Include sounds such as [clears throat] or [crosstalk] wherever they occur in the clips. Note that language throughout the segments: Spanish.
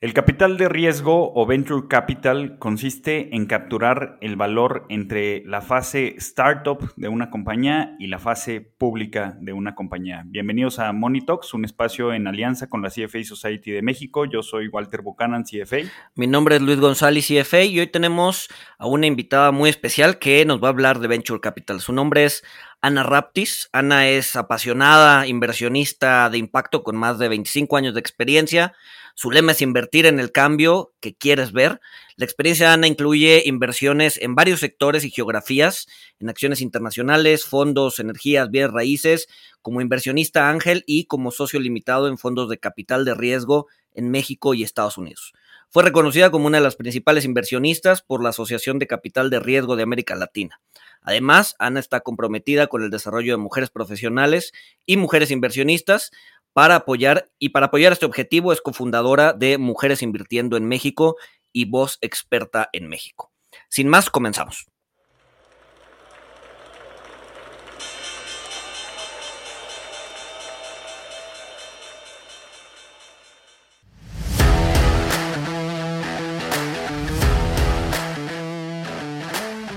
El capital de riesgo o venture capital consiste en capturar el valor entre la fase startup de una compañía y la fase pública de una compañía. Bienvenidos a Monitox, un espacio en alianza con la CFA Society de México. Yo soy Walter Buchanan, CFA. Mi nombre es Luis González, CFA, y hoy tenemos a una invitada muy especial que nos va a hablar de venture capital. Su nombre es Ana Raptis. Ana es apasionada inversionista de impacto con más de 25 años de experiencia su lema es invertir en el cambio que quieres ver. La experiencia de Ana incluye inversiones en varios sectores y geografías, en acciones internacionales, fondos, energías, bienes raíces, como inversionista ángel y como socio limitado en fondos de capital de riesgo en México y Estados Unidos. Fue reconocida como una de las principales inversionistas por la Asociación de Capital de Riesgo de América Latina. Además, Ana está comprometida con el desarrollo de mujeres profesionales y mujeres inversionistas, para apoyar y para apoyar este objetivo es cofundadora de Mujeres Invirtiendo en México y voz experta en México. Sin más, comenzamos.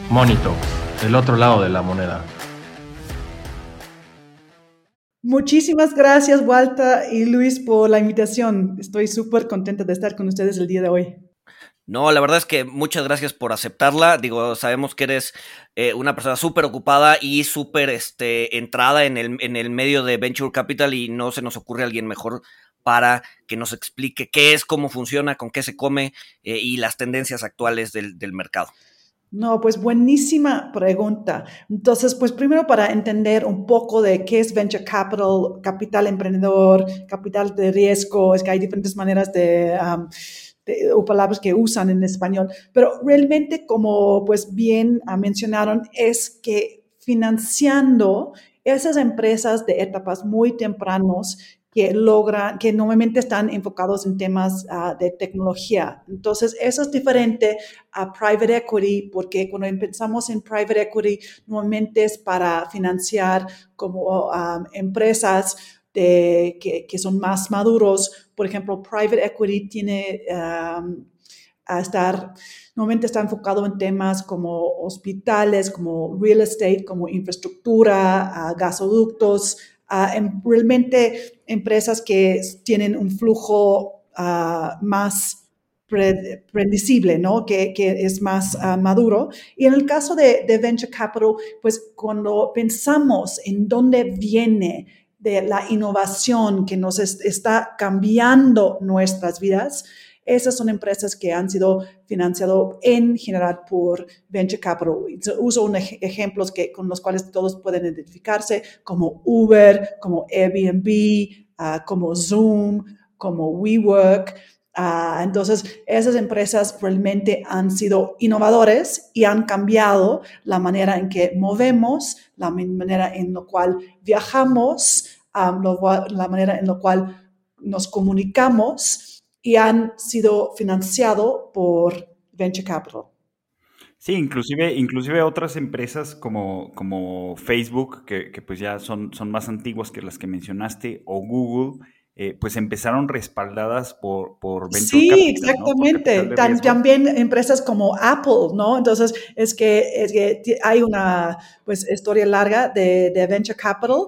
Monito, el otro lado de la moneda. Muchísimas gracias, Walter y Luis, por la invitación. Estoy súper contenta de estar con ustedes el día de hoy. No, la verdad es que muchas gracias por aceptarla. Digo, sabemos que eres eh, una persona súper ocupada y súper este, entrada en el, en el medio de Venture Capital y no se nos ocurre alguien mejor para que nos explique qué es, cómo funciona, con qué se come eh, y las tendencias actuales del, del mercado. No, pues buenísima pregunta. Entonces, pues primero para entender un poco de qué es venture capital, capital emprendedor, capital de riesgo, es que hay diferentes maneras de, o palabras que usan en español, pero realmente como pues bien mencionaron, es que financiando esas empresas de etapas muy tempranos que logran, que normalmente están enfocados en temas ah, de tecnología. Entonces, eso es diferente a private equity, porque cuando pensamos en private equity, normalmente es para financiar como ah, empresas que, que, son más maduros. Por ejemplo, private equity tiene ah, a estar, normalmente está enfocado en temas como hospitales, como real estate, como infraestructura, gasoductos, Em, realmente empresas que tienen un flujo ah, más predecible, ¿no? Que, es más ah, maduro. Y en el caso de, Venture Capital, pues cuando pensamos en dónde viene de la innovación que nos está cambiando nuestras vidas, esas son empresas que han sido financiadas en general por Venture Capital. Uso unos ejemplos que, con los cuales todos pueden identificarse, como Uber, como Airbnb, ah, como Zoom, como WeWork. Ah, entonces, esas empresas realmente han sido innovadores y han cambiado la manera en que movemos, la manera en la cual viajamos, ah, la manera en la cual nos comunicamos y han sido financiados por Venture Capital. Sí, inclusive, inclusive otras empresas como, como Facebook, que, pues ya son, son más antiguas que las que mencionaste, o Google, eh, pues empezaron respaldadas por, por Venture sí, Capital. Sí, exactamente. también empresas como Apple, ¿no? Entonces, es que, es que hay una pues, historia larga de, de Venture Capital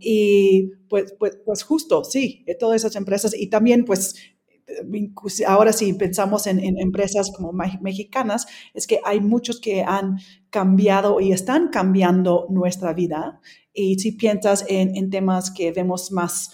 y pues, pues, pues justo, sí, todas esas empresas y también pues ahora sí pensamos en, empresas como mexicanas, es que hay muchos que han cambiado y están cambiando nuestra vida. Y si piensas en, temas que vemos más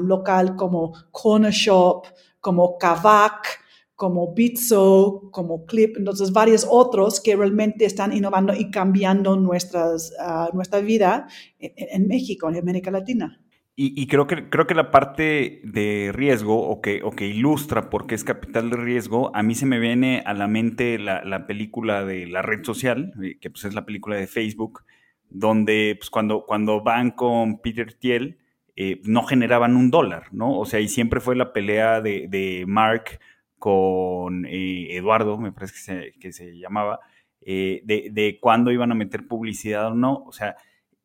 local como Corner Shop, como Kavak, como Bitso, como Clip, entonces varios otros que realmente están innovando y cambiando nuestras, ah, nuestra vida en, México, en América Latina. Y, creo, que, creo que la parte de riesgo o que, o que ilustra por qué es capital de riesgo, a mí se me viene a la mente la, película de la red social, eh, que pues es la película de Facebook, donde pues cuando, cuando van con Peter Thiel, eh, no generaban un dólar, ¿no? O sea, y siempre fue la pelea de, de Mark con eh, Eduardo, me parece que se, llamaba, de, de cuándo iban a meter publicidad o no. O sea,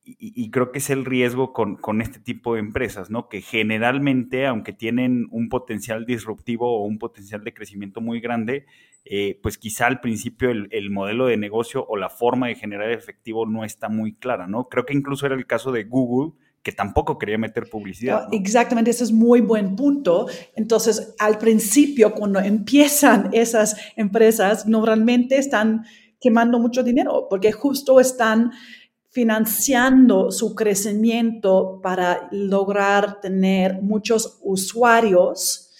y, creo que es el riesgo con, con, este tipo de empresas, ¿no? Que generalmente, aunque tienen un potencial disruptivo o un potencial de crecimiento muy grande, eh, pues quizá al principio el, el, modelo de negocio o la forma de generar efectivo no está muy clara, ¿no? Creo que incluso era el caso de Google, que tampoco quería meter publicidad. Exactamente, ese es muy buen punto. Entonces, al principio, cuando empiezan [laughs] esas empresas, normalmente están quemando mucho dinero porque justo están financiando su crecimiento para lograr tener muchos usuarios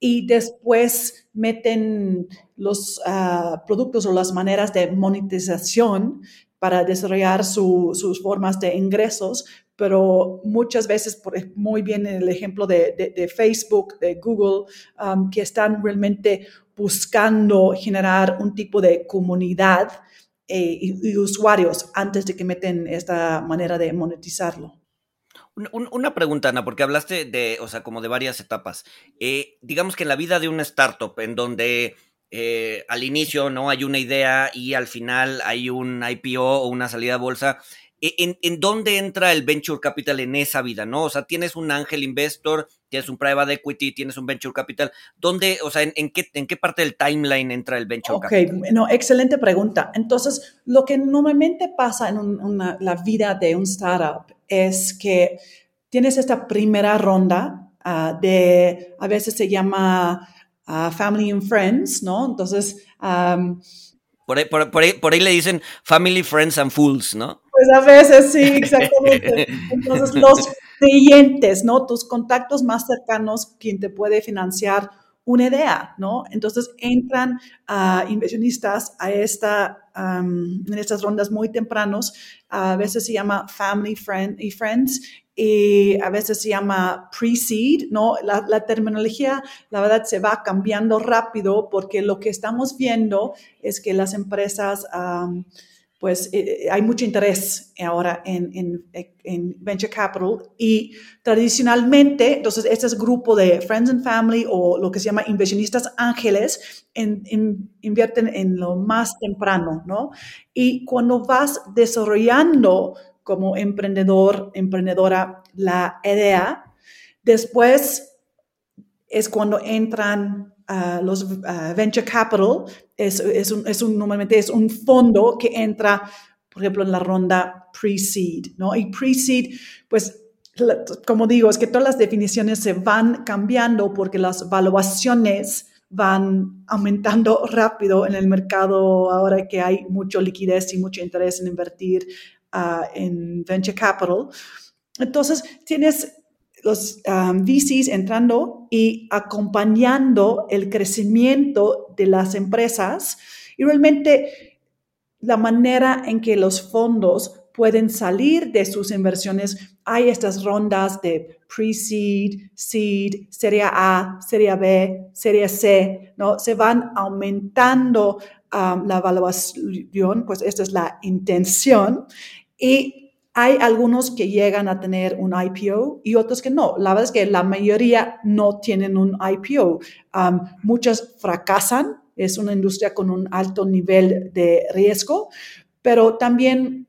y después meten los ah, productos o las maneras de monetización para desarrollar sus formas de ingresos, pero muchas veces, por, muy bien el ejemplo de, Facebook, de Google, que están realmente buscando generar un tipo de comunidad eh, y, usuarios antes de que meten esta manera de monetizarlo. Una pregunta, Ana, porque hablaste de, o sea, como de varias etapas. Eh, digamos que en la vida de una startup, en donde eh, al inicio no hay una idea y al final hay un IPO o una salida a bolsa, e, ¿En, dónde entra el venture capital en esa vida, no? O sea, tienes un ángel investor, tienes un private equity, tienes un venture capital. ¿Dónde, o sea, en, qué, en qué parte del timeline entra el venture capital? Ok, no, excelente pregunta. Entonces, lo que normalmente pasa en la vida de un startup es que tienes esta primera ronda ah, de, a veces se llama ah, Family and Friends, ¿no? Entonces, por, ahí, por, ahí, por ahí le dicen Family, Friends and Fools, ¿no? Pues a veces sí, [laughs] exactamente. Entonces, los clientes, ¿no? Tus contactos más cercanos, quien te puede financiar una idea, ¿no? Entonces entran a inversionistas a esta, en estas rondas muy tempranos, a veces se llama family friend y friends y a veces se llama pre-seed, ¿no? La, la, terminología, la verdad, se va cambiando rápido porque lo que estamos viendo es que las empresas pues eh, eh, hay mucho interés ahora en, en, venture capital y tradicionalmente, entonces, este es grupo de friends and family o lo que se llama inversionistas ángeles invierten en lo más temprano, ¿no? Y cuando vas desarrollando como emprendedor, emprendedora la idea, después es cuando entran los venture capital es, es, un, es, un, normalmente es un fondo que entra, por ejemplo, en la ronda pre-seed, ¿no? Y pre-seed, pues, como digo, es que todas las definiciones se van cambiando porque las valuaciones van aumentando [laughs] rápido en el mercado ahora que hay mucha liquidez y mucho interés en invertir uh, en venture capital. Entonces, tienes los um, VCs entrando y acompañando el crecimiento de las empresas y realmente la manera en que los fondos pueden salir de sus inversiones. Hay estas rondas de pre-seed, seed, serie A, serie B, serie C, ¿no? Se van aumentando um, la evaluación, pues esta es la intención. Y hay algunos que llegan a tener un IPO y otros que no. La verdad es que la mayoría no tienen un IPO. Muchas fracasan. Es una industria con un alto nivel de riesgo, pero también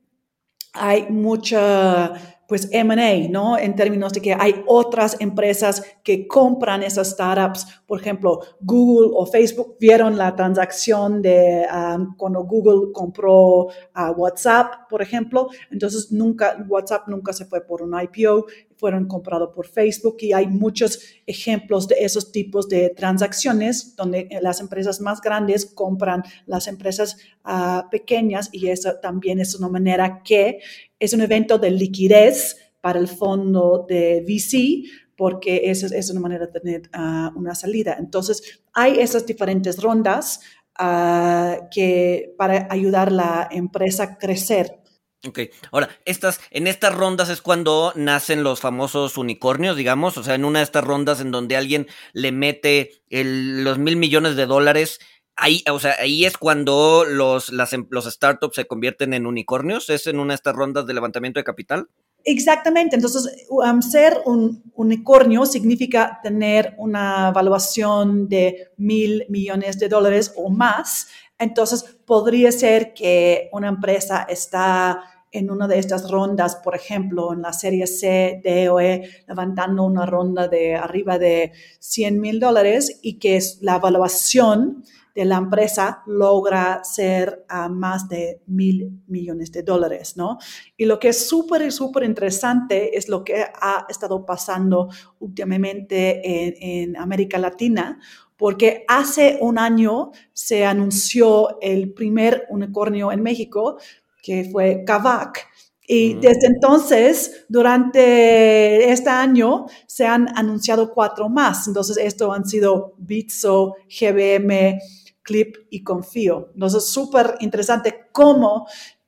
hay mucha pues M&A, ¿no? En términos de que hay otras empresas que compran esas startups. Por ejemplo, Google o Facebook vieron la transacción de um, cuando Google compró a WhatsApp, por ejemplo. Entonces, nunca, WhatsApp nunca se fue por un IPO, fueron comprados por Facebook y hay muchos ejemplos de esos tipos de transacciones donde las empresas más grandes compran las empresas uh, pequeñas y eso también es una manera que es un evento de liquidez para el fondo de VC, porque esa es una manera de tener ah, una salida. Entonces, hay esas diferentes rondas uh, que para ayudar a la empresa a crecer. Ok, ahora, estas, en estas rondas es cuando nacen los famosos unicornios, digamos, o sea, en una de estas rondas en donde alguien le mete los mil millones de dólares Ahí, o sea, ahí es cuando los, las, em, los startups se convierten en unicornios, es en una de estas rondas de levantamiento de capital. Exactamente, entonces ser un unicornio significa tener una valuación de mil millones de dólares o más. Entonces podría ser que una empresa está en una de estas rondas, por ejemplo, en la serie C de EOE, levantando una ronda de arriba de 100 mil dólares y que la evaluación de la empresa logra ser a más de mil millones de dólares, ¿no? Y lo que es súper, súper interesante es lo que ha estado pasando últimamente en, América Latina, porque hace un año se anunció el primer unicornio en México, que fue Kavak. Y desde entonces, durante este año, se han anunciado cuatro más. Entonces, esto han sido Bitso, GBM, Clip y Confío. Entonces, súper interesante cómo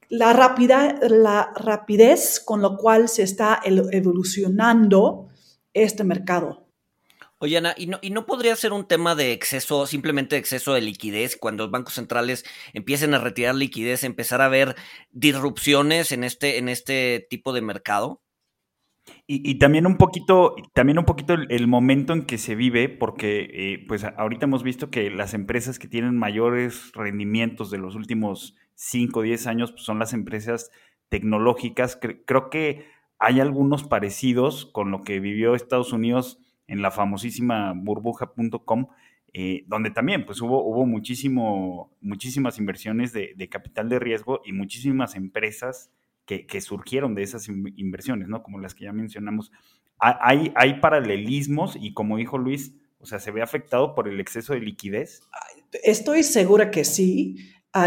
la, la rapidez con lo cual se está evolucionando este mercado. Oye, Ana, ¿y no, ¿y no podría ser un tema de exceso, simplemente exceso de liquidez, cuando los bancos centrales empiecen a retirar liquidez, empezar a ver disrupciones en este, en este tipo de mercado? Y, también un poquito, también un poquito el, momento en que se vive, porque eh, pues ahorita hemos visto que las empresas que tienen mayores rendimientos de los últimos 5 o 10 años pues son las empresas tecnológicas. creo que hay algunos parecidos con lo que vivió Estados Unidos en la famosísima burbuja.com, eh, donde también pues hubo, hubo muchísimo, muchísimas inversiones de, de capital de riesgo y muchísimas empresas que, surgieron de esas inversiones, ¿no? Como las que ya mencionamos. Hay, hay paralelismos y como dijo Luis, o sea, ¿se ve afectado por el exceso de liquidez? Estoy segura que sí.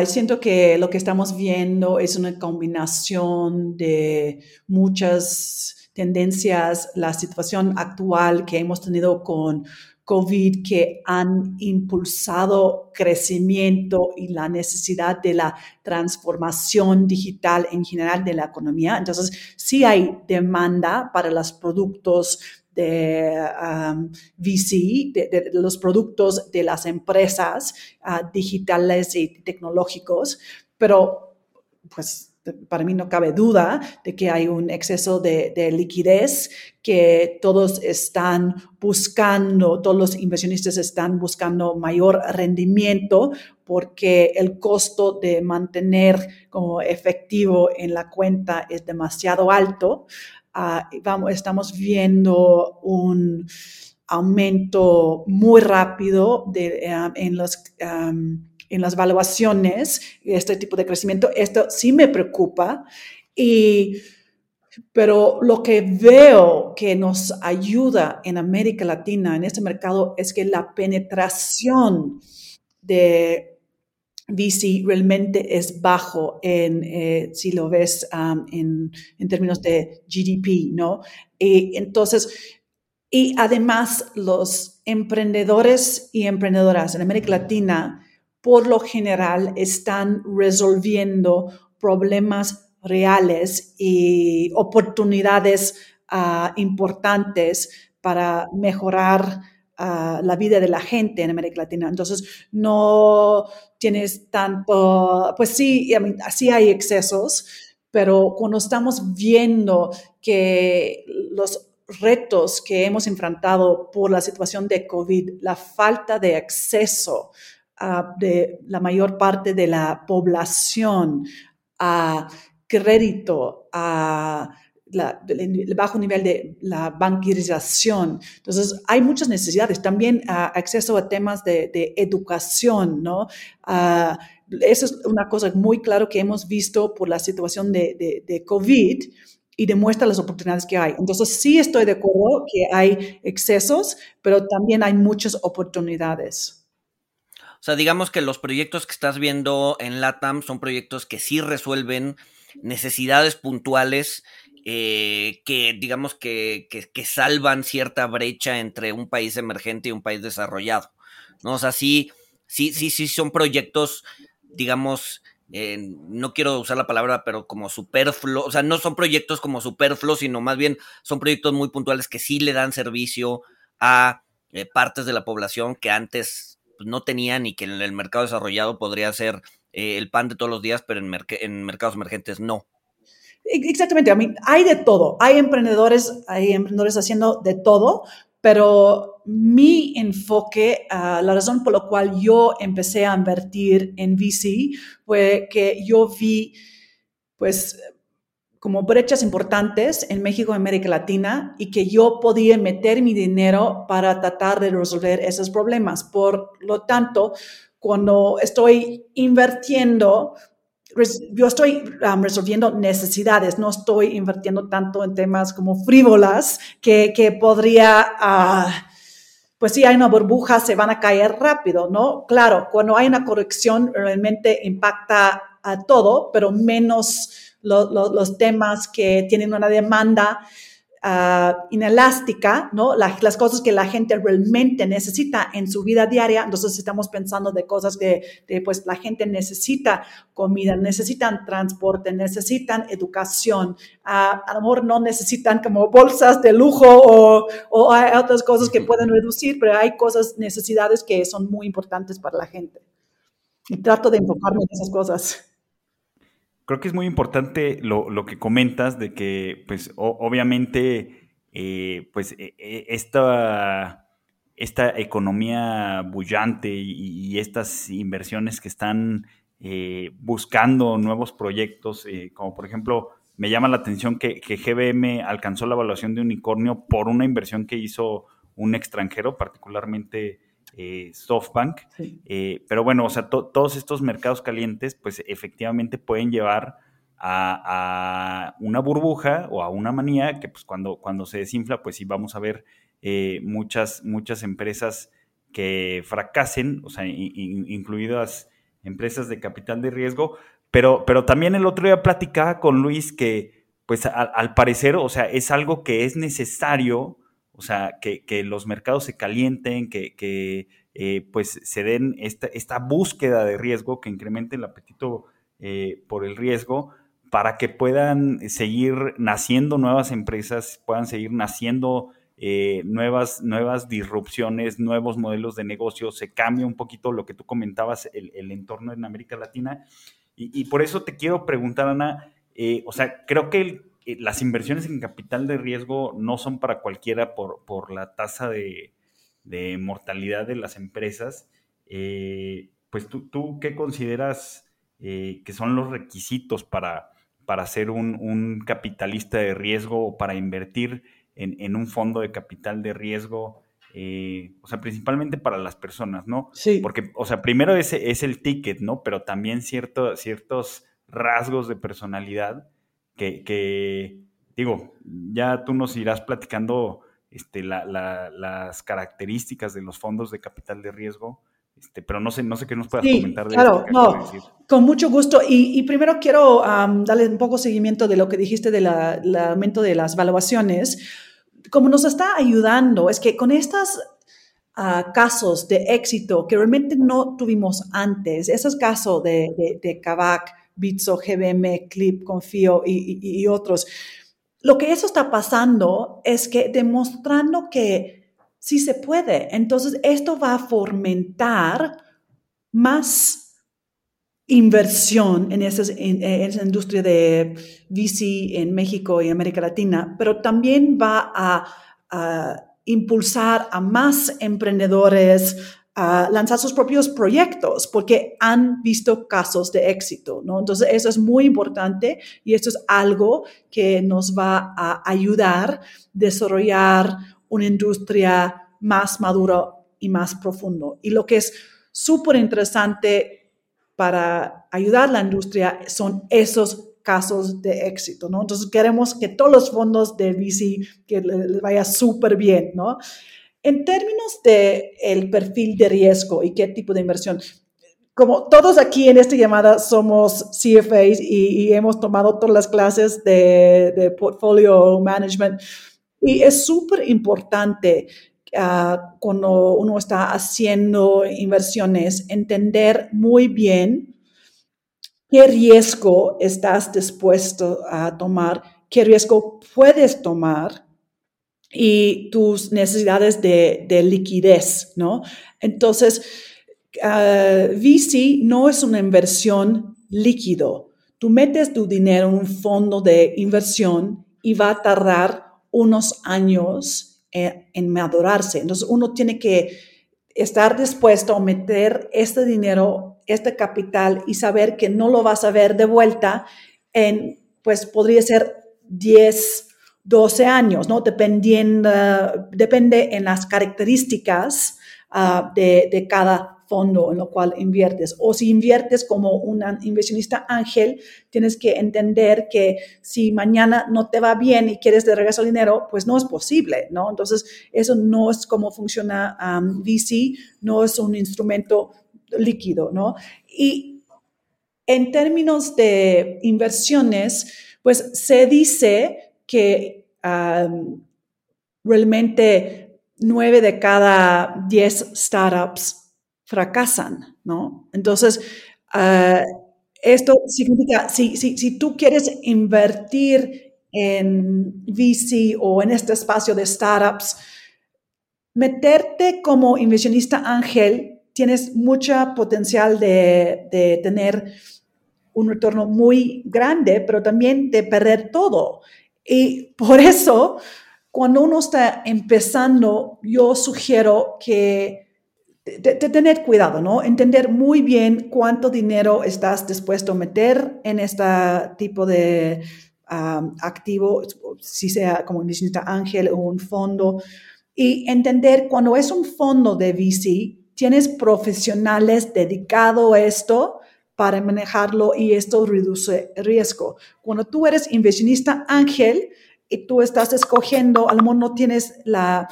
siento que lo que estamos viendo es una combinación de muchas tendencias, la situación actual que hemos tenido con COVID que han impulsado crecimiento y la necesidad de la transformación digital en general de la economía. Entonces, sí hay demanda para los productos de um, VC, de, los productos de las empresas uh, digitales y tecnológicos, pero pues para mí no cabe duda de que hay un exceso de, liquidez que todos están buscando, todos los inversionistas están buscando mayor rendimiento porque el costo de mantener como efectivo en la cuenta es demasiado alto. Ah, estamos viendo un aumento muy rápido eh, en los en las valuaciones, este tipo de crecimiento, esto sí me preocupa. Y, pero lo que veo que nos ayuda en América Latina, en este mercado, es que la penetración de VC realmente es bajo en, eh, si lo ves um, en, en, términos de GDP, ¿no? Y entonces, y además los emprendedores y emprendedoras en América Latina por lo general están resolviendo problemas reales y oportunidades ah, importantes para mejorar ah, la vida de la gente en América Latina. Entonces, no tienes tanto, pues sí, sí hay excesos, pero cuando estamos viendo que los retos que hemos enfrentado por la situación de COVID, la falta de acceso de la mayor parte de la población a crédito, a el bajo nivel de la banquerización. Entonces, hay muchas necesidades. También acceso a temas de, educación, ¿no? eso es una cosa muy clara que hemos visto por la situación de, de, COVID y demuestra las oportunidades que hay. Entonces, sí estoy de acuerdo que hay excesos, pero también hay muchas oportunidades. Sea, digamos que los proyectos que estás viendo en LATAM son proyectos que sí resuelven necesidades puntuales eh, que digamos que, que, salvan cierta brecha entre un país emergente y un país desarrollado. ¿no? O sea, sí, sí, sí, sí son proyectos, digamos, eh, no quiero usar la palabra, pero como superfluo, o sea, no son proyectos como superfluos, sino más bien son proyectos muy puntuales que sí le dan servicio a eh, partes de la población que antes pues, no tenían y que en el mercado desarrollado podría ser eh, el pan de todos los días, pero en, en mercados emergentes no. Exactamente, a mí hay de todo. Hay emprendedores, hay emprendedores haciendo de todo, pero mi enfoque, ah, la razón por la cual yo empecé a invertir en VC fue que yo vi, pues, como brechas importantes en México y América Latina y que yo podía meter mi dinero para tratar de resolver esos problemas. Por lo tanto, cuando estoy invirtiendo, yo estoy um, resolviendo necesidades, no estoy invirtiendo tanto en temas como frívolas que, que podría, uh, pues si hay una burbuja, se van a caer rápido, ¿no? Claro, cuando hay una corrección realmente impacta a todo, pero menos los temas que tienen una demanda uh, inelástica, ¿no? las cosas que la gente realmente necesita en su vida diaria. Entonces estamos pensando de cosas que pues la gente necesita comida, necesitan transporte, necesitan educación. Uh, a lo mejor no necesitan como bolsas de lujo o, o hay otras cosas que pueden reducir, pero hay cosas, necesidades que son muy importantes para la gente. Y trato de enfocarme en esas cosas creo que es muy importante lo, que comentas de que, pues, obviamente, eh, pues, e, e, esta, esta economía bullante y, estas inversiones que están eh, buscando nuevos proyectos, eh, como por ejemplo, me llama la atención que, que, GBM alcanzó la evaluación de unicornio por una inversión que hizo un extranjero, particularmente eh, SoftBank. Eh, pero bueno, o sea, todos estos mercados calientes, pues efectivamente pueden llevar a, una burbuja o a una manía que pues cuando, cuando se desinfla, pues sí vamos a ver eh, muchas, muchas empresas que fracasen, o sea, incluidas empresas de capital de riesgo. Pero, pero también el otro día platicaba con Luis que, pues al parecer, o sea, es algo que es necesario o sea, que, los mercados se calienten, que, eh, pues se den esta, esta, búsqueda de riesgo, que incremente el apetito eh, por el riesgo, para que puedan seguir naciendo nuevas empresas, puedan seguir naciendo eh, nuevas, nuevas disrupciones, nuevos modelos de negocio, se cambia un poquito lo que tú comentabas, el, entorno en América Latina. Y, por eso te quiero preguntar, Ana, o sea, creo que el, las inversiones en capital de riesgo no son para cualquiera por, por la tasa de, mortalidad de las empresas. Eh, pues tú, tú, ¿qué consideras eh, que son los requisitos para, para ser un, capitalista de riesgo o para invertir en, un fondo de capital de riesgo? o sea, principalmente para las personas, ¿no? Sí. Porque, o sea, primero ese es el ticket, ¿no? Pero también cierto, ciertos rasgos de personalidad que, digo, ya tú nos irás platicando este, las características de los fondos de capital de riesgo, este, pero no sé, no sé qué nos puedas comentar de claro, no, Con mucho gusto. Y, primero quiero darle un poco seguimiento de lo que dijiste del aumento de las valuaciones. Como nos está ayudando, es que con estos ah, casos de éxito que realmente no tuvimos antes, esos casos de, de, de Kavak, Bitso, GBM, Clip, Confío y, otros. Lo que eso está pasando es que demostrando que sí se puede. Entonces, esto va a fomentar más inversión en esa, industria de VC en México y América Latina, pero también va a impulsar a más emprendedores, a lanzar sus propios proyectos porque han visto casos de éxito, ¿no? Entonces, eso es muy importante y esto es algo que nos va a ayudar a desarrollar una industria más madura y más profundo. Y lo que es súper interesante para ayudar a la industria son esos casos de éxito, ¿no? Entonces queremos que todos los fondos de VC que les vaya súper bien, ¿no? En términos de el perfil de riesgo y qué tipo de inversión, como todos aquí en esta llamada somos CFAs y, hemos tomado todas las clases de, portfolio management y es súper importante ah, cuando uno está haciendo inversiones entender muy bien qué riesgo estás dispuesto a tomar, qué riesgo puedes tomar y tus necesidades de, liquidez, ¿no? Entonces, uh, VC no es una inversión líquido. Tú metes tu dinero en un fondo de inversión y va a tardar unos años en, en madurarse. Entonces, uno tiene que estar dispuesto a meter este dinero, este capital y saber que no lo vas a ver de vuelta en pues podría ser 10, 12 años, ¿no? Dependiendo, depende en las características ah, de, de cada fondo en lo cual inviertes. O si inviertes como un inversionista ángel, tienes que entender que si mañana no te va bien y quieres de regreso el dinero, pues no es posible, ¿no? Entonces, eso no es como funciona VC, no es un instrumento líquido, ¿no? Y en términos de inversiones, pues se dice que realmente nueve de cada diez startups fracasan, ¿no? Entonces, ah, esto significa, si, si, si tú quieres invertir en VC o en este espacio de startups, meterte como inversionista ángel, tienes mucha potencial de, de, tener un retorno muy grande, pero también de perder todo. Y por eso, cuando uno está empezando, yo sugiero que de, tener cuidado, ¿no? Entender muy bien cuánto dinero estás dispuesto a meter en este tipo de activo, si sea como inversionista ángel un fondo, y entender cuando es un fondo de VC, tienes profesionales dedicados a esto para manejarlo y esto reduce riesgo. Cuando tú eres inversionista ángel y tú estás escogiendo, a lo mejor no tienes la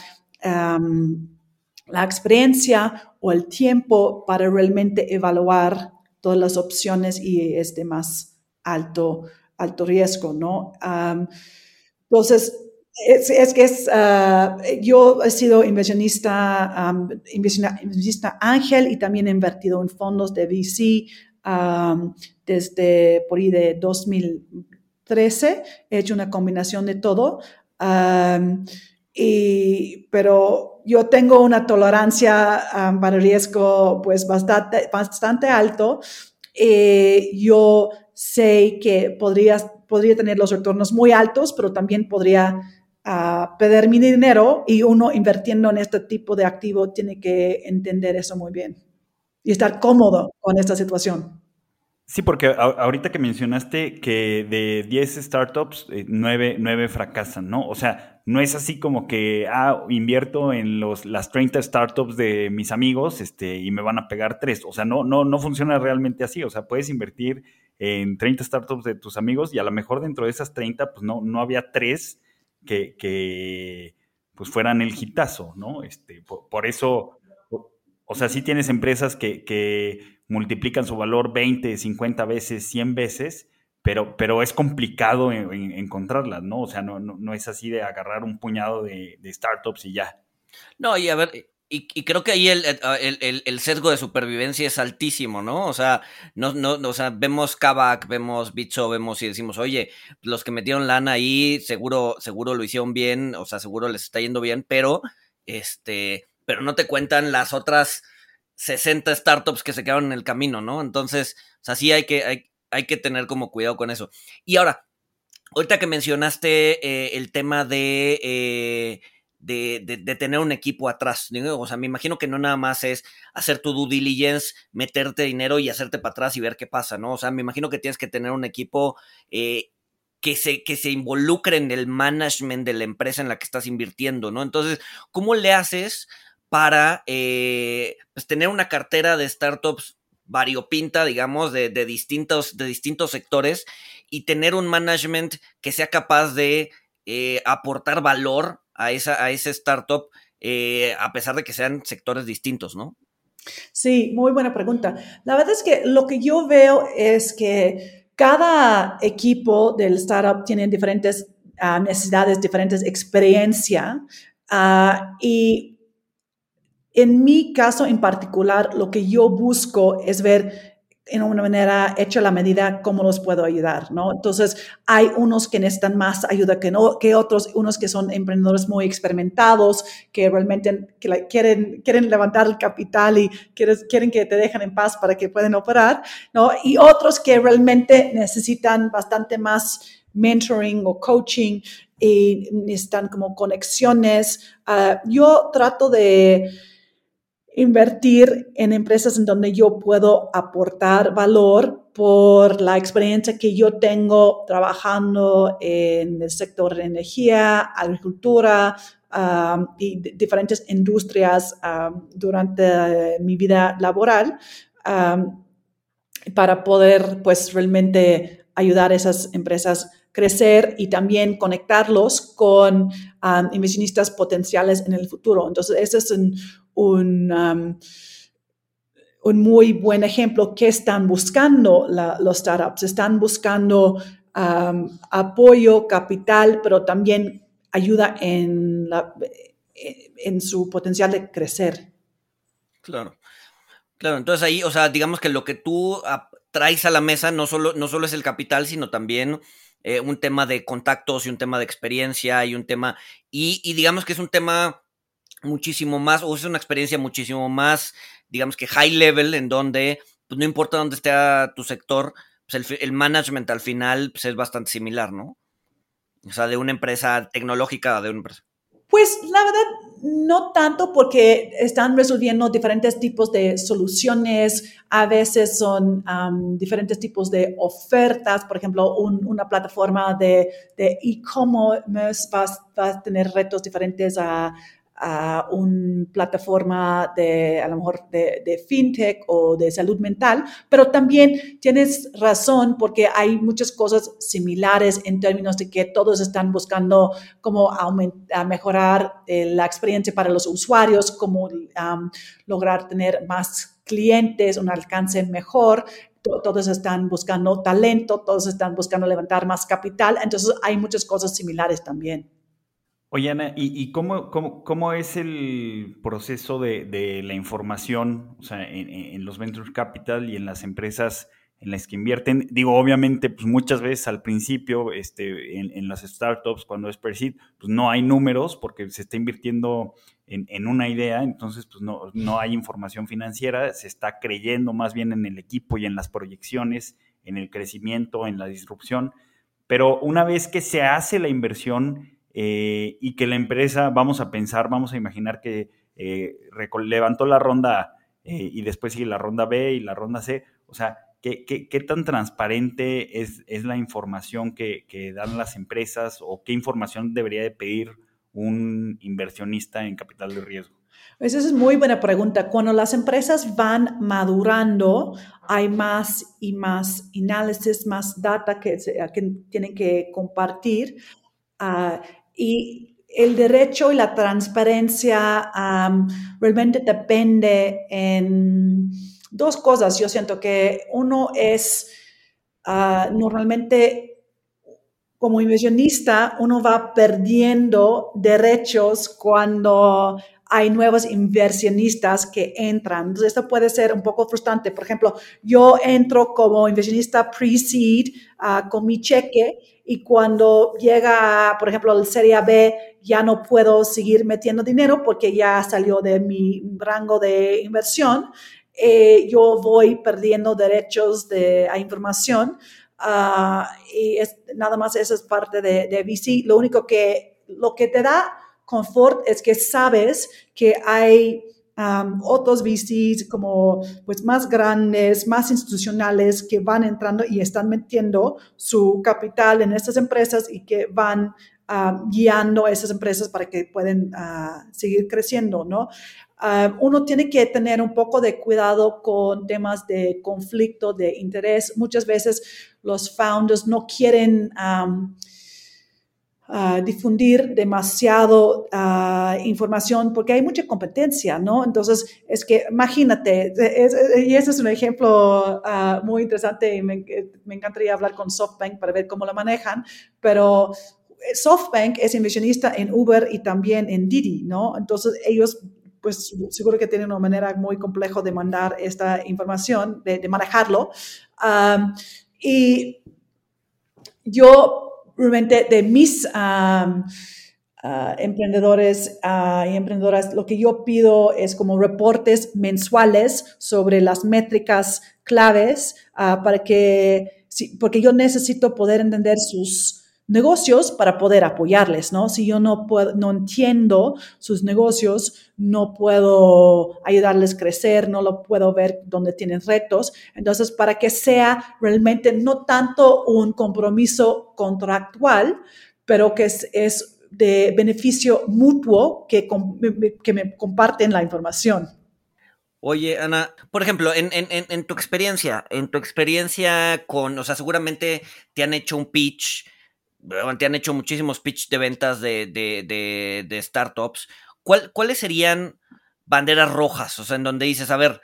la experiencia o el tiempo para realmente evaluar todas las opciones y es de más alto, alto riesgo, ¿no? entonces, es, que es, ah, yo he sido inversionista, inversionista, ángel y también he invertido en fondos de VC desde por ahí de 2013. He hecho una combinación de todo. y, pero yo tengo una tolerancia um, para riesgo pues bastante, bastante alto. Eh, yo sé que podría, podría tener los retornos muy altos, pero también podría uh, perder mi dinero y uno invirtiendo en este tipo de activo tiene que entender eso muy bien y estar cómodo con esta situación. Sí, porque ahorita que mencionaste que de 10 startups, 9, eh, fracasan, ¿no? O sea, no es así como que, ah, invierto en los, las 30 startups de mis amigos este, y me van a pegar 3. O sea, no, no, no funciona realmente así. O sea, puedes invertir en 30 startups de tus amigos y a lo mejor dentro de esas 30, pues no, no había 3 que, que pues fueran el hitazo, ¿no? Este, por, eso, o, sea, sí tienes empresas que, que multiplican su valor 20, 50 veces, 100 veces, pero, pero es complicado encontrarlas, ¿no? O sea, no, no, es así de agarrar un puñado de, startups y ya. No, y a ver, y, creo que ahí el, el, el, sesgo de supervivencia es altísimo, ¿no? O sea, no, no, o sea, vemos Kavak, vemos Bicho, vemos y decimos, oye, los que metieron lana ahí seguro, seguro lo hicieron bien, o sea, seguro les está yendo bien, pero este, pero no te cuentan las otras 60 startups que se quedaron en el camino, ¿no? Entonces, o sea, sí hay que, hay, hay que tener como cuidado con eso. Y ahora, ahorita que mencionaste eh, el tema eh, de, de, tener un equipo atrás, o sea, me imagino que no nada más es hacer tu due diligence, meterte dinero y hacerte para atrás y ver qué pasa, ¿no? O sea, me imagino que tienes que tener un equipo eh, que se, que se involucre en el management de la empresa en la que estás invirtiendo, ¿no? Entonces, ¿cómo le haces para eh, pues, tener una cartera de startups variopinta, digamos, de, distintos, de distintos sectores y tener un management que sea capaz de eh, aportar valor a, esa, a ese startup eh, a pesar de que sean sectores distintos, ¿no? Sí, muy buena pregunta. La verdad es que lo que yo veo es que cada equipo del startup tiene diferentes ah, necesidades, diferentes experiencias ah, y en mi caso en particular, lo que yo busco es ver en una manera hecha la medida cómo los puedo ayudar, ¿no? Entonces, hay unos que necesitan más ayuda que, no, otros, unos que son emprendedores muy experimentados, que realmente quieren, quieren levantar el capital y quieren que te dejen en paz para que puedan operar, ¿no? Y otros que realmente necesitan bastante más mentoring o coaching y necesitan como conexiones. Ah, yo trato de invertir en empresas en donde yo puedo aportar valor por la experiencia que yo tengo trabajando en el sector de energía, agricultura y diferentes industrias durante mi vida laboral para poder pues realmente ayudar a esas empresas crecer y también conectarlos con inversionistas potenciales en el futuro. Entonces, ese es un, un, um, un muy buen ejemplo que están buscando los startups. Están buscando um, apoyo, capital, pero también ayuda en, en su potencial de crecer. Claro. Claro, entonces ahí, o sea, digamos que lo que tú traes a la mesa no solo, no solo es el capital, sino también eh, un tema de contactos y un tema de experiencia y un tema, y, y digamos que es un tema muchísimo más, o es una experiencia muchísimo más, digamos que high level, en donde pues, no importa dónde esté tu sector, pues el, management al final pues, es bastante similar, ¿no? O sea, de una empresa tecnológica de una empresa. Pues la verdad, no tanto porque están resolviendo diferentes tipos de soluciones, a veces son diferentes tipos de ofertas, por ejemplo, una plataforma de e-commerce va, va, a tener retos diferentes a, a una plataforma de, a lo mejor, de, fintech o de salud mental, pero también tienes razón porque hay muchas cosas similares en términos de que todos están buscando cómo aumentar, mejorar eh, la experiencia para los usuarios, cómo lograr tener más clientes, un alcance mejor, todos están buscando talento, todos están buscando levantar más capital, entonces hay muchas cosas similares también. Oye, Ana, ¿y, cómo, cómo, es el proceso de, la información o sea, en, los venture capital y en las empresas en las que invierten? Digo, obviamente, pues muchas veces al principio, este, en, las startups, cuando es per pues no hay números porque se está invirtiendo en, una idea, entonces pues no, no hay información financiera, se está creyendo más bien en el equipo y en las proyecciones, en el crecimiento, en la disrupción. Pero una vez que se hace la inversión, eh, y que la empresa, vamos a pensar, vamos a imaginar que eh, levantó la ronda eh, y después sigue la ronda B y la ronda C. O sea, ¿qué, qué, tan transparente es, es la información que, dan las empresas o qué información debería de pedir un inversionista en capital de riesgo? Esa es muy buena pregunta. Cuando las empresas van madurando, hay más y más análisis, más data que, que tienen que compartir. Uh, y el derecho y la transparencia realmente depende en dos cosas. Yo siento que uno es ah, normalmente como inversionista, uno va perdiendo derechos cuando hay nuevos inversionistas que entran. Entonces, esto puede ser un poco frustrante. Por ejemplo, yo entro como inversionista pre-seed ah, con mi cheque y cuando llega, por ejemplo, el Serie B, ya no puedo seguir metiendo dinero porque ya salió de mi rango de inversión. Eh, yo voy perdiendo derechos de, a información ah, y es, nada más eso es parte de, de VC. Lo único que, lo que te da confort es que sabes que hay otros VCs como pues más grandes, más institucionales que van entrando y están metiendo su capital en estas empresas y que van guiando a esas empresas para que puedan ah, seguir creciendo, ¿no? uno tiene que tener un poco de cuidado con temas de conflicto de interés. Muchas veces los founders no quieren difundir demasiado información porque hay mucha competencia, ¿no? Entonces, es que imagínate, y ese es un ejemplo ah, muy interesante y me, encantaría hablar con SoftBank para ver cómo lo manejan, pero SoftBank es inversionista en Uber y también en Didi, ¿no? Entonces, ellos pues seguro que tienen una manera muy compleja de mandar esta información, de, manejarlo. y yo realmente de mis ah, emprendedores uh, y emprendedoras, lo que yo pido es como reportes mensuales sobre las métricas claves ah, para que, porque yo necesito poder entender sus, negocios para poder apoyarles, ¿no? Si yo no puedo, no entiendo sus negocios, no puedo ayudarles a crecer, no lo puedo ver donde tienen retos. Entonces, para que sea realmente no tanto un compromiso contractual, pero que es, es de beneficio mutuo que, que me comparten la información. Oye, Ana, por ejemplo, en, en, en, tu experiencia, en tu experiencia con, o sea, seguramente te han hecho un pitch te han hecho muchísimos pitch de ventas de, de, de, startups. ¿Cuáles serían banderas rojas? O sea, en donde dices, a ver,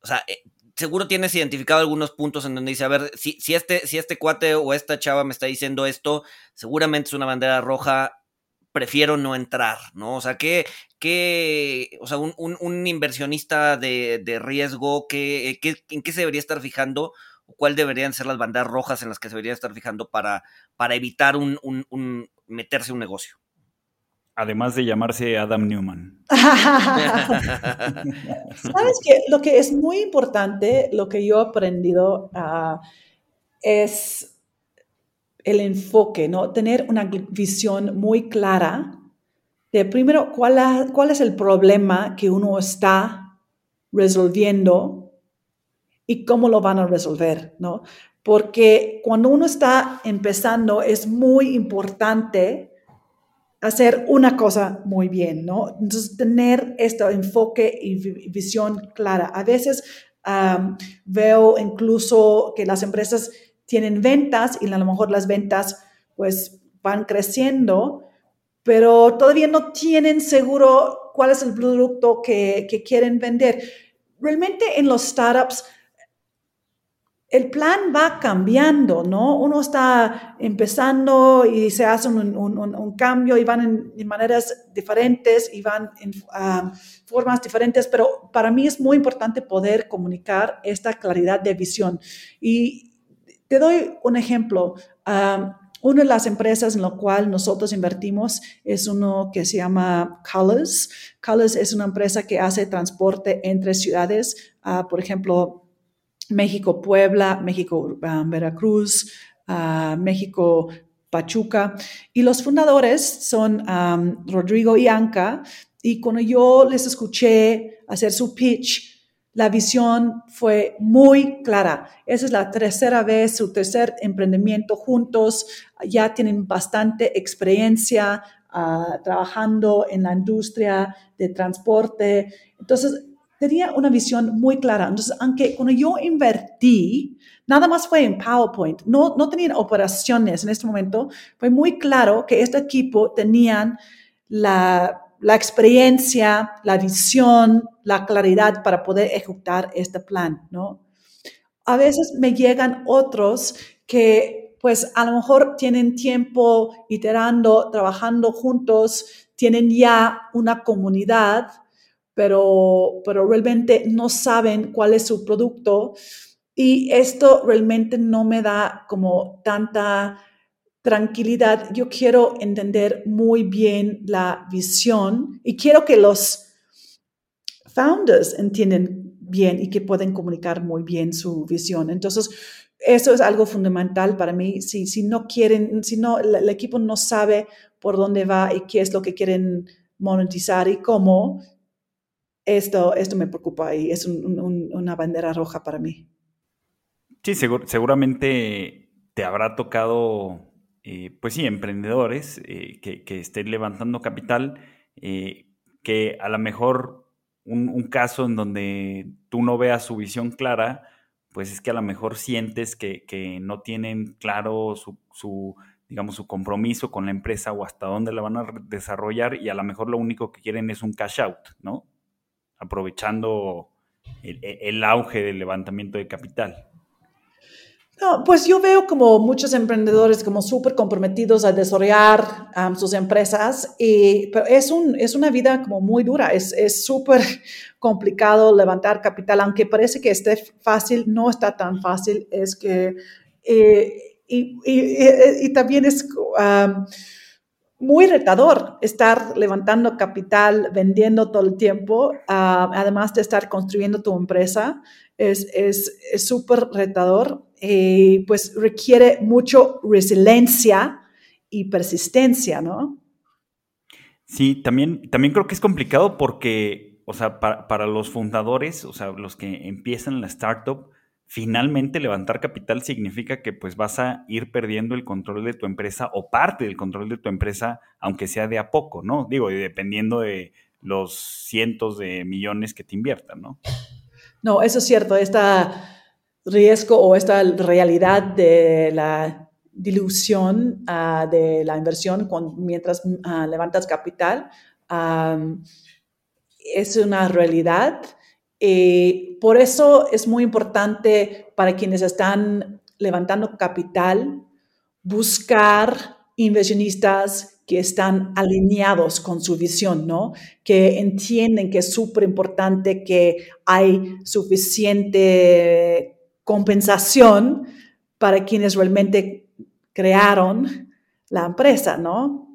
o sea, eh, seguro tienes identificado algunos puntos en donde dices, a ver, si, si, este, si este cuate o esta chava me está diciendo esto, seguramente es una bandera roja, prefiero no entrar, ¿no? O sea, que, que o sea, un, un, un de, de riesgo, que, ¿en qué se debería estar fijando? Cuál deberían ser las banderas rojas en las que se debería estar fijando para, para evitar un, un, meterse un negocio? Además de llamarse Adam Newman. [laughs] [laughs] Sabes que lo que es muy importante, lo que yo he aprendido ah, es el enfoque, ¿no? Tener una visión muy clara de primero cuál, cuál es el problema que uno está resolviendo y cómo lo van a resolver, ¿no? Porque cuando uno está empezando es muy importante hacer una cosa muy bien, ¿no? Entonces, tener este enfoque y visión clara. A veces veo incluso que las empresas tienen ventas y a lo mejor las ventas pues van creciendo, pero todavía no tienen seguro cuál es el producto que, que quieren vender. Realmente en los startups el plan va cambiando, ¿no? Uno está empezando y se hace un, cambio y van en, maneras diferentes y van en ah, formas diferentes, pero para mí es muy importante poder comunicar esta claridad de visión. Y te doy un ejemplo. Ah, una de las empresas en la cual nosotros invertimos es uno que se llama Colors. Colors es una empresa que hace transporte entre ciudades, ah, por ejemplo, México Puebla, México ah, Veracruz, ah, México Pachuca. Y los fundadores son Rodrigo y Anca. Y cuando yo les escuché hacer su pitch, la visión fue muy clara. Esa es la tercera vez, su tercer emprendimiento juntos. Ya tienen bastante experiencia ah, trabajando en la industria de transporte. Entonces, tenía una visión muy clara. Entonces, aunque cuando yo invertí, nada más fue en PowerPoint, no, no tenían operaciones en este momento, fue muy claro que este equipo tenían la, la experiencia, la visión, la claridad para poder ejecutar este plan, ¿no? A veces me llegan otros que pues a lo mejor tienen tiempo iterando, trabajando juntos, tienen ya una comunidad, pero, pero realmente no saben cuál es su producto y esto realmente no me da como tanta tranquilidad. Yo quiero entender muy bien la visión y quiero que los founders entiendan bien y que pueden comunicar muy bien su visión. Entonces, eso es algo fundamental para mí. Si, si no quieren, si no, el equipo no sabe por dónde va y qué es lo que quieren monetizar y cómo, esto, esto me preocupa y es una bandera roja para mí. Sí, seguramente te habrá tocado, eh, pues sí, emprendedores eh, que, estén levantando capital, eh, que a lo mejor un, caso en donde tú no veas su visión clara, pues es que a lo mejor sientes que, no tienen claro su, su, digamos, su compromiso con la empresa o hasta dónde la van a desarrollar y a lo mejor lo único que quieren es un cash out, ¿no? Aprovechando el, auge del levantamiento de capital? No, pues yo veo como muchos emprendedores como súper comprometidos a desarrollar sus empresas, y, pero es, un, es una vida como muy dura, es súper [laughs] complicado levantar capital, aunque parece que esté fácil, no está tan fácil, es que, eh, y, y, también es muy retador estar levantando capital, vendiendo todo el tiempo, ah, además de estar construyendo tu empresa. Es súper retador y pues requiere mucho resiliencia y persistencia, ¿no? Sí, también, también creo que es complicado porque, o sea, para, para los fundadores, o sea, los que empiezan la startup, finalmente levantar capital significa que pues vas a ir perdiendo el control de tu empresa o parte del control de tu empresa, aunque sea de a poco, ¿no? Digo, dependiendo de los cientos de millones que te inviertan, ¿no? No, eso es cierto. Este riesgo o esta realidad de la dilución uh, de la inversión mientras uh, levantas capital es una realidad y por eso es muy importante para quienes están levantando capital buscar inversionistas que están alineados con su visión, ¿no? Que entienden que es súper importante que hay suficiente compensación para quienes realmente crearon la empresa, ¿no?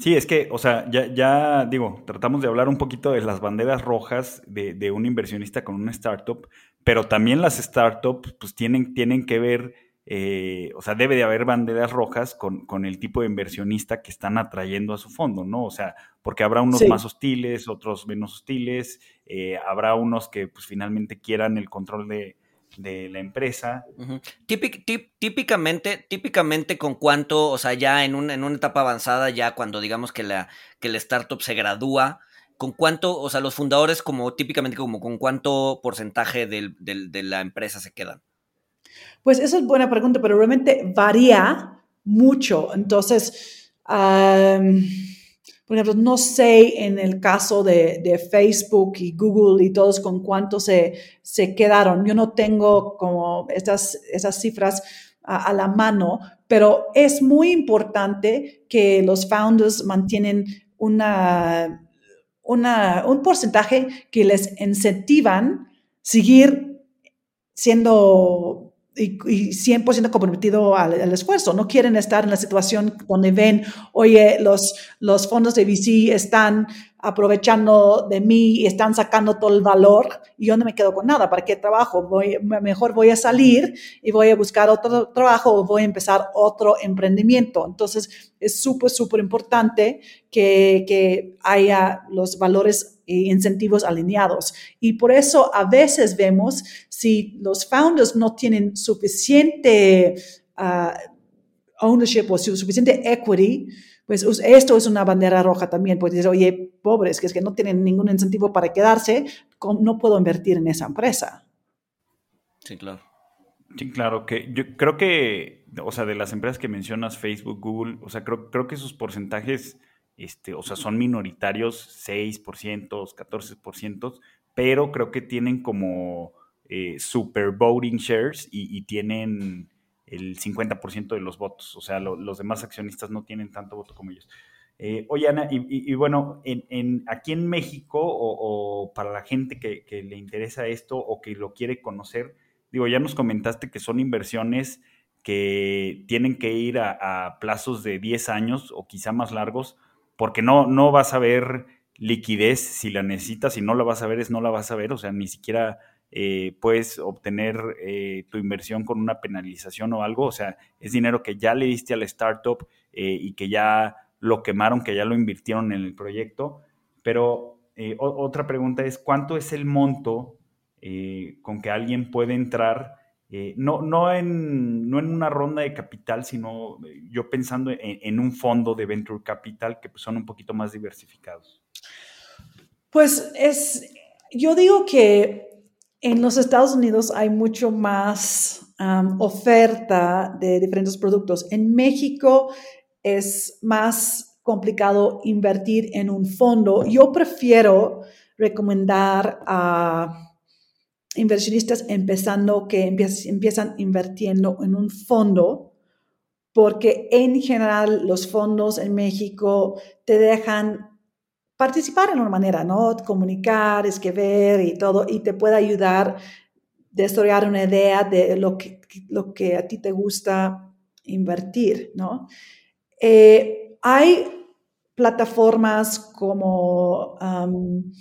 Sí, es que, o sea, ya, ya, digo, tratamos de hablar un poquito de las banderas rojas de, de un inversionista con una startup, pero también las startups pues tienen, tienen que ver, eh, o sea, debe de haber banderas rojas con, con, el tipo de inversionista que están atrayendo a su fondo, ¿no? O sea, porque habrá unos sí. más hostiles, otros menos hostiles, eh, habrá unos que pues finalmente quieran el control de, de la empresa. Uh -huh. Típic, típ, típicamente, típicamente con cuánto, o sea, ya en, un, en una etapa avanzada, ya cuando digamos que la, que la startup se gradúa, con cuánto, o sea, los fundadores como típicamente como con cuánto porcentaje del, del, de la empresa se quedan. Pues esa es buena pregunta, pero realmente varía mucho. Entonces, um, por ejemplo, no sé en el caso de, Facebook y Google y todos con cuánto se, se quedaron. Yo no tengo como estas, esas cifras a, a, la mano, pero es muy importante que los founders mantienen una, una, un porcentaje que les incentivan seguir siendo y, y 100% comprometido al, al, esfuerzo. No quieren estar en la situación donde ven, oye, los, los fondos de VC están aprovechando de mí y están sacando todo el valor y yo no me quedo con nada. ¿Para qué trabajo? Voy, mejor voy a salir y voy a buscar otro trabajo o voy a empezar otro emprendimiento. Entonces, es súper, súper importante que, que haya los valores incentivos alineados. Y por eso a veces vemos si los founders no tienen suficiente uh, ownership o suficiente equity, pues esto es una bandera roja también, pues decir, oye, pobres, que es que no tienen ningún incentivo para quedarse, no puedo invertir en esa empresa. Sí, claro. Sí, claro, que yo creo que, o sea, de las empresas que mencionas, Facebook, Google, o sea, creo, creo que sus porcentajes este, o sea, son minoritarios 6%, 14%, pero creo que tienen como eh, super voting shares y, y tienen el 50% de los votos, o sea, lo, los demás accionistas no tienen tanto voto como ellos. Eh, oye, Ana, y, bueno, en, aquí en México, o, para la gente que, le interesa esto o que lo quiere conocer, digo, ya nos comentaste que son inversiones que tienen que ir a, a plazos de 10 años o quizá más largos, porque no, no vas a ver liquidez si la necesitas, si no la vas a ver es no la vas a ver, o sea, ni siquiera eh, puedes obtener eh, tu inversión con una penalización o algo, o sea, es dinero que ya le diste a la startup eh, y que ya lo quemaron, que ya lo invirtieron en el proyecto, pero otra pregunta es, ¿cuánto es el monto con que alguien puede entrar? No, no, en, no en una ronda de capital, sino yo pensando en, en, un fondo de venture capital que pues, son un poquito más diversificados. Pues es, yo digo que en los Estados Unidos hay mucho más oferta de diferentes productos. En México es más complicado invertir en un fondo. Yo prefiero recomendar a... Inversionistas empezando que empiezan invirtiendo en un fondo, porque en general los fondos en México te dejan participar en una manera, ¿no? Comunicar, escribir y todo, y te puede ayudar desarrollar una idea de lo que, lo que a ti te gusta invertir, ¿no? Eh, hay plataformas como... Um,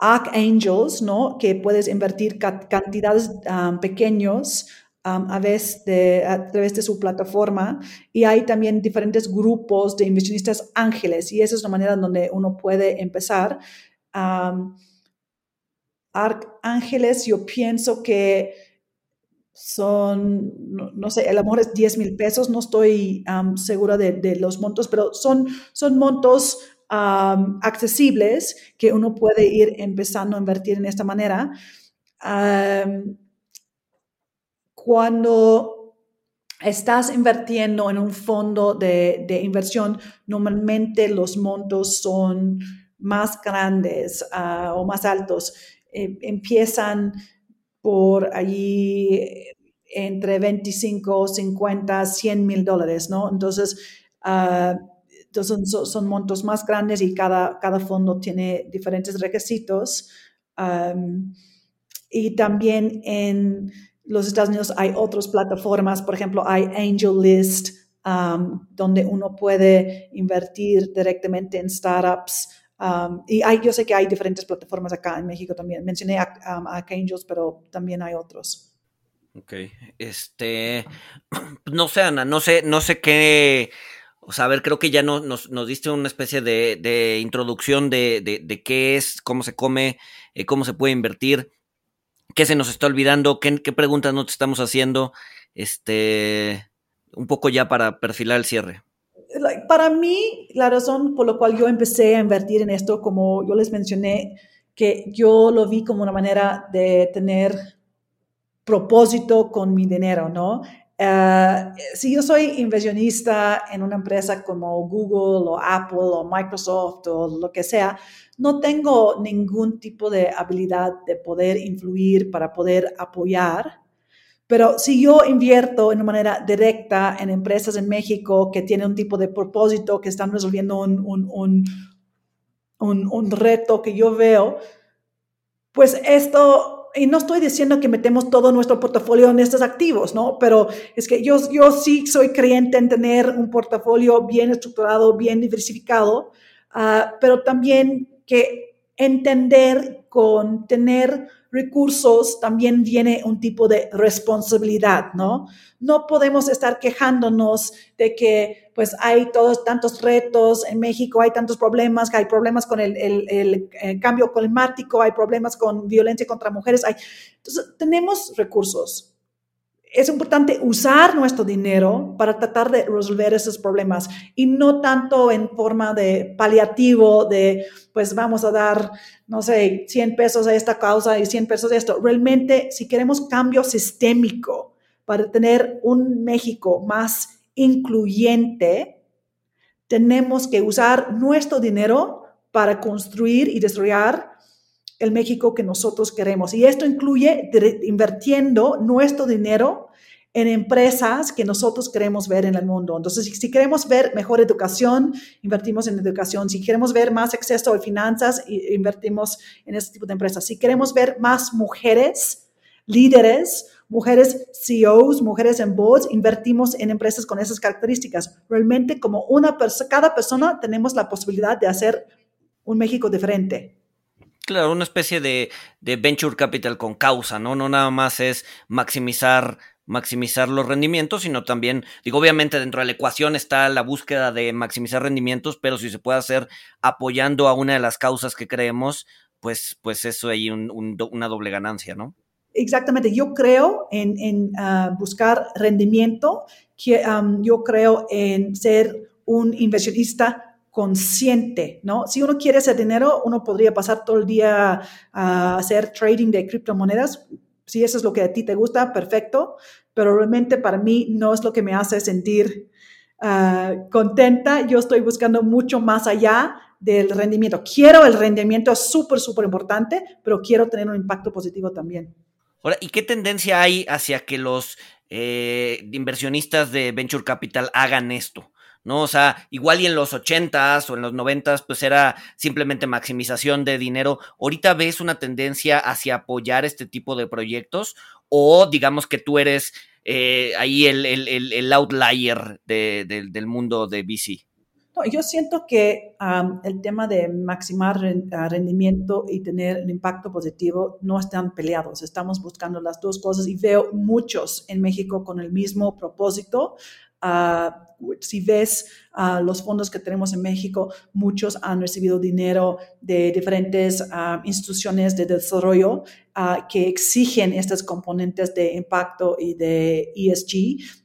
Archangels, ¿no? Que puedes invertir cantidades um, pequeños a, veces de, a través de su plataforma y hay también diferentes grupos de inversionistas ángeles y esa es la manera en donde uno puede empezar. ángeles, yo pienso que son, no, sé, el amor es 10 mil pesos, no estoy segura de, los montos, pero son, son montos accesibles que uno puede ir empezando a invertir en esta manera cuando estás invirtiendo en un fondo de, inversión, normalmente los montos son más grandes ah, o más altos. Eh, empiezan por allí entre 25, 50, 100 mil dólares, ¿no? Entonces, ah, son, montos más grandes y cada, cada fondo tiene diferentes requisitos. y también en los Estados Unidos hay otras plataformas, por ejemplo, hay AngelList, um, donde uno puede invertir directamente en startups. Um, y hay, yo sé que hay diferentes plataformas acá en México también. Mencioné a, um, Angels, pero también hay otros. Ok, este, [clears throat] no sé, Ana, no sé, no sé qué, o sea, a ver, creo que ya no, nos, nos, diste una especie de, introducción de, de, qué es, cómo se come, eh, cómo se puede invertir. ¿Qué se nos está olvidando? ¿Qué, preguntas no te estamos haciendo? Este, un poco ya para perfilar el cierre. Para mí, la razón por la cual yo empecé a invertir en esto, como yo les mencioné, que yo lo vi como una manera de tener propósito con mi dinero, ¿no? Eh, si yo soy inversionista en una empresa como Google o Apple o Microsoft o lo que sea, no tengo ningún tipo de habilidad de poder influir para poder apoyar. Pero si yo invierto en una manera directa en empresas en México que tienen un tipo de propósito, que están resolviendo un, un, un, un reto que yo veo, pues esto y no estoy diciendo que metemos todo nuestro portafolio en estos activos, ¿no? Pero es que yo, yo sí soy creyente en tener un portafolio bien estructurado, bien diversificado, uh, pero también que entender con tener recursos también viene un tipo de responsabilidad, ¿no? No podemos estar quejándonos de que pues hay todos tantos retos en México, hay tantos problemas, hay problemas con el, el, el cambio climático, hay problemas con violencia contra mujeres, hay... Entonces, tenemos recursos, es importante usar nuestro dinero para tratar de resolver esos problemas y no tanto en forma de paliativo, de pues vamos a dar, no sé, 100 pesos a esta causa y 100 pesos a esto. Realmente, si queremos cambio sistémico para tener un México más incluyente, tenemos que usar nuestro dinero para construir y desarrollar el México que nosotros queremos. Y esto incluye invirtiendo nuestro dinero en empresas que nosotros queremos ver en el mundo. Entonces, si, queremos ver mejor educación, invertimos en educación. Si queremos ver más acceso a finanzas, invertimos en este tipo de empresas. Si queremos ver más mujeres líderes, mujeres CEOs, mujeres en boards, invertimos en empresas con esas características. Realmente, como una persona, cada persona tenemos la posibilidad de hacer un México diferente. Claro, una especie de, venture capital con causa, ¿no? No nada más es maximizar maximizar los rendimientos, sino también, digo, obviamente dentro de la ecuación está la búsqueda de maximizar rendimientos, pero si se puede hacer apoyando a una de las causas que creemos, pues, pues eso hay una doble ganancia, ¿no? Exactamente, yo creo en, ah, buscar rendimiento, que, yo creo en ser un inversionista consciente, ¿no? Si uno quiere hacer dinero, uno podría pasar todo el día a hacer trading de criptomonedas. Si eso es lo que a ti te gusta, perfecto, pero realmente para mí no es lo que me hace sentir ah, contenta. Yo estoy buscando mucho más allá del rendimiento. Quiero el rendimiento, es súper, súper importante, pero quiero tener un impacto positivo también. ¿y qué tendencia hay hacia que los eh, inversionistas de Venture Capital hagan esto? ¿No? O sea, igual y en los 80s o en los 90s, pues era simplemente maximización de dinero. Ahorita ves una tendencia hacia apoyar este tipo de proyectos o digamos que tú eres eh, ahí el, outlier del mundo de VC. yo siento que el tema de maximar rendimiento y tener un impacto positivo no están peleados. Estamos buscando las dos cosas y veo muchos en México con el mismo propósito. Uh, si ves uh, los fondos que tenemos en México, muchos han recibido dinero de diferentes uh, instituciones de desarrollo que exigen estos componentes de impacto y de ESG.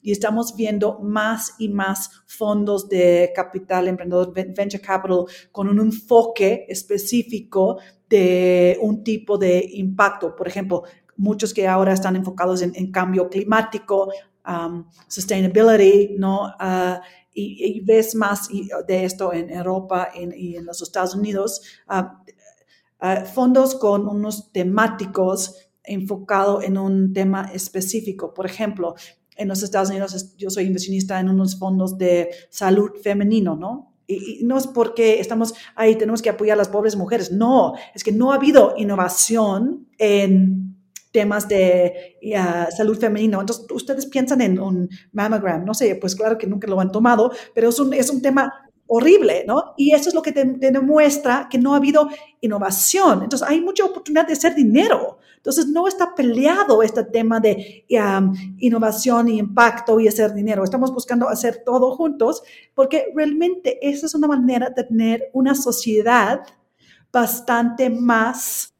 Y estamos viendo más y más fondos de capital emprendedor, venture capital, con un enfoque específico de un tipo de impacto. Por ejemplo, muchos que ahora están enfocados en, en cambio climático, um, sustainability, ¿no? Uh, y, ves más de esto en Europa y en los Estados Unidos, uh, fondos con unos temáticos enfocados en un tema específico. Por ejemplo, en los Estados Unidos yo soy inversionista en unos fondos de salud femenino, ¿no? Y, no es porque estamos ahí, tenemos que apoyar a las pobres mujeres, no, es que no ha habido innovación en temas de salud femenino. Entonces, ustedes piensan en un mammogram, no sé, pues claro que nunca lo han tomado, pero es un, es un tema horrible, ¿no? Y eso es lo que te, demuestra que no ha habido innovación. Entonces, hay mucha oportunidad de hacer dinero. Entonces, no está peleado este tema de innovación y impacto y hacer dinero. Estamos buscando hacer todo juntos porque realmente esa es una manera de tener una sociedad bastante más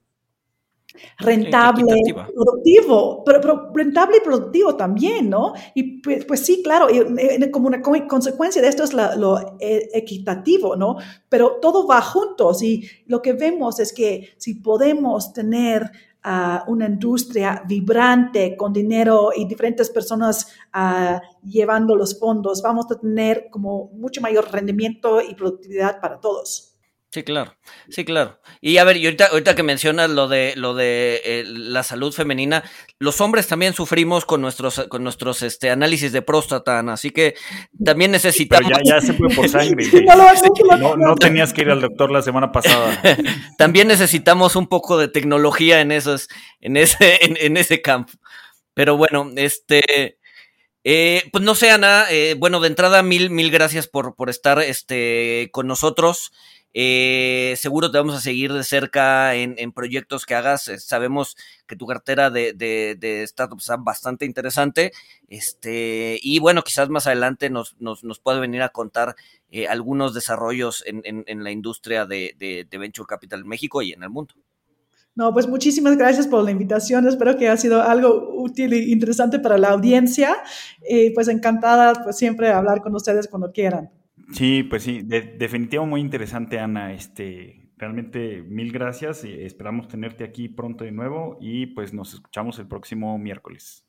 rentable, productivo, pero, rentable y productivo también, ¿no? Y pues, pues sí, claro, y, como una consecuencia de esto es lo e, equitativo, ¿no? Pero todo va juntos y lo que vemos es que si podemos tener uh, una industria vibrante con dinero y diferentes personas uh, llevando los fondos, vamos a tener como mucho mayor rendimiento y productividad para todos. Sí, claro, sí, claro. Y a ver, y ahorita, ahorita que mencionas lo de lo de eh, la salud femenina, los hombres también sufrimos con nuestros con nuestros este análisis de próstata, así que también necesitamos. Pero ya, se fue por [laughs] sangre. no, tenías que ir al doctor la semana pasada. [laughs] también necesitamos un poco de tecnología en esos, en ese, [laughs] en, ese campo. Pero bueno, este. Eh, pues no sé, Ana, eh, bueno, de entrada, mil, mil gracias por, por estar este, con nosotros. Eh, seguro te vamos a seguir de cerca en, proyectos que hagas. Eh, sabemos que tu cartera de, de, startups está bastante interesante. Este, y bueno, quizás más adelante nos, nos, nos puede venir a contar eh, algunos desarrollos en, en, la industria de, Venture Capital en México y en el mundo. No, pues muchísimas gracias por la invitación. Espero que ha sido algo útil e interesante para la audiencia. Pues encantada pues siempre hablar con ustedes cuando quieran. Sí, pues sí, definitivo muy interesante, Ana. Este, realmente mil gracias y esperamos tenerte aquí pronto de nuevo y pues nos escuchamos el próximo miércoles.